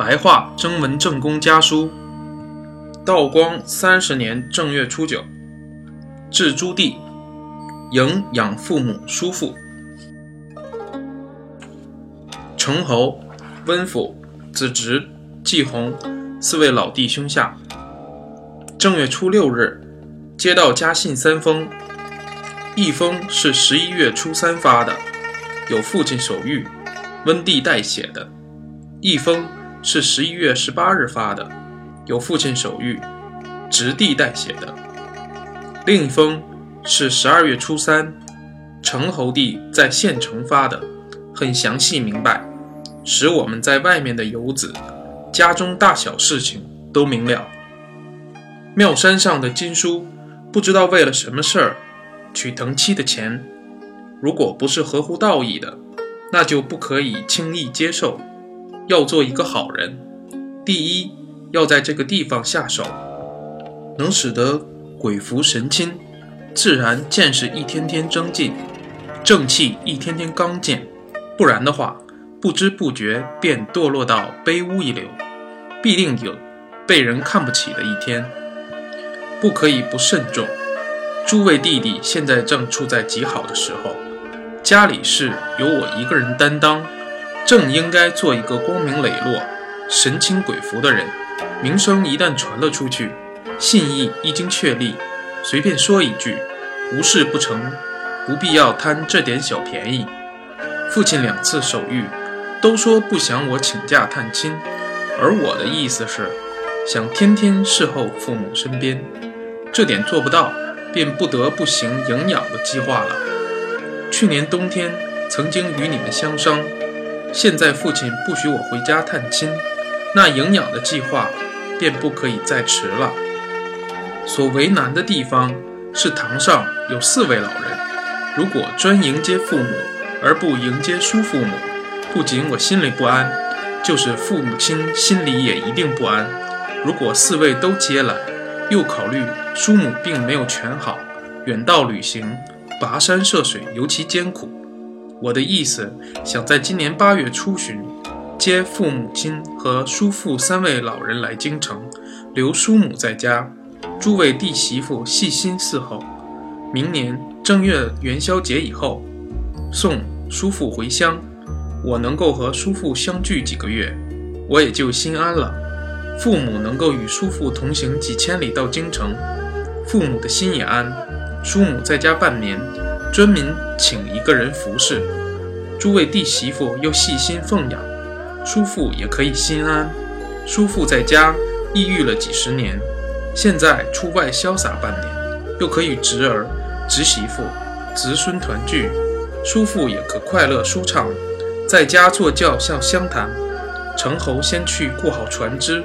白话征文正公家书。道光三十年正月初九，至朱棣，迎养父母叔父。成侯、温府、子侄、季弘四位老弟兄下。正月初六日，接到家信三封，一封是十一月初三发的，有父亲手谕，温帝代写的；一封是十一月十八日发的，有父亲手谕，侄弟代写的；另一封是十二月初三，成侯帝在县城发的，很详细明白。使我们在外面的游子，家中大小事情都明了。庙山上的金书，不知道为了什么事儿取藤七的钱，如果不是合乎道义的，那就不可以轻易接受。要做一个好人，第一要在这个地方下手，能使得鬼符神亲，自然见识一天天增进，正气一天天刚健。不然的话。不知不觉便堕落到卑污一流，必定有被人看不起的一天。不可以不慎重。诸位弟弟现在正处在极好的时候，家里事由我一个人担当，正应该做一个光明磊落、神清鬼服的人。名声一旦传了出去，信义一经确立，随便说一句，无事不成，不必要贪这点小便宜。父亲两次手谕。都说不想我请假探亲，而我的意思是，想天天侍候父母身边，这点做不到，便不得不行营养的计划了。去年冬天曾经与你们相商，现在父亲不许我回家探亲，那营养的计划便不可以再迟了。所为难的地方是堂上有四位老人，如果专迎接父母而不迎接叔父母。不仅我心里不安，就是父母亲心里也一定不安。如果四位都接来，又考虑叔母病没有全好，远道旅行，跋山涉水尤其艰苦。我的意思，想在今年八月初旬，接父母亲和叔父三位老人来京城，留叔母在家，诸位弟媳妇细心伺候。明年正月元宵节以后，送叔父回乡。我能够和叔父相聚几个月，我也就心安了。父母能够与叔父同行几千里到京城，父母的心也安。叔母在家半年，专门请一个人服侍。诸位弟媳妇又细心奉养，叔父也可以心安。叔父在家抑郁了几十年，现在出外潇洒半年，又可与侄儿、侄媳妇、侄孙团聚，叔父也可快乐舒畅。在家坐轿向相谈，成侯先去雇好船只，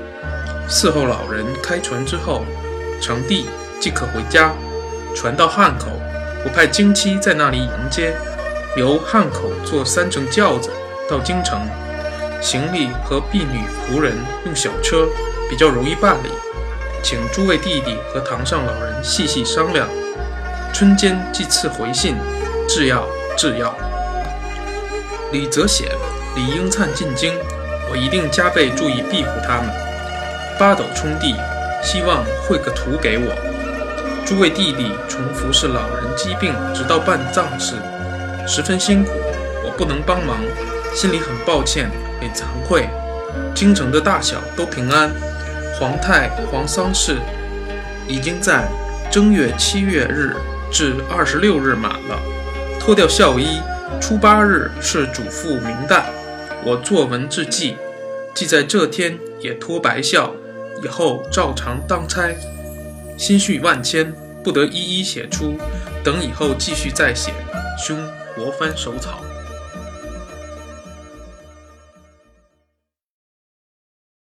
伺候老人开船之后，成帝即可回家。船到汉口，我派京妻在那里迎接，由汉口坐三乘轿子到京城。行李和婢女仆人用小车，比较容易办理。请诸位弟弟和堂上老人细细商量。春间即赐回信，制药制药。李泽显、李英灿进京，我一定加倍注意庇护他们。八斗冲地希望绘个图给我。诸位弟弟从服侍老人疾病，直到办葬事，十分辛苦，我不能帮忙，心里很抱歉，很惭愧。京城的大小都平安，皇太皇丧事已经在正月七月日至二十六日满了，脱掉孝衣。初八日是主父明旦，我作文致祭，即在这天也脱白孝，以后照常当差。心绪万千，不得一一写出，等以后继续再写。兄，国藩手草。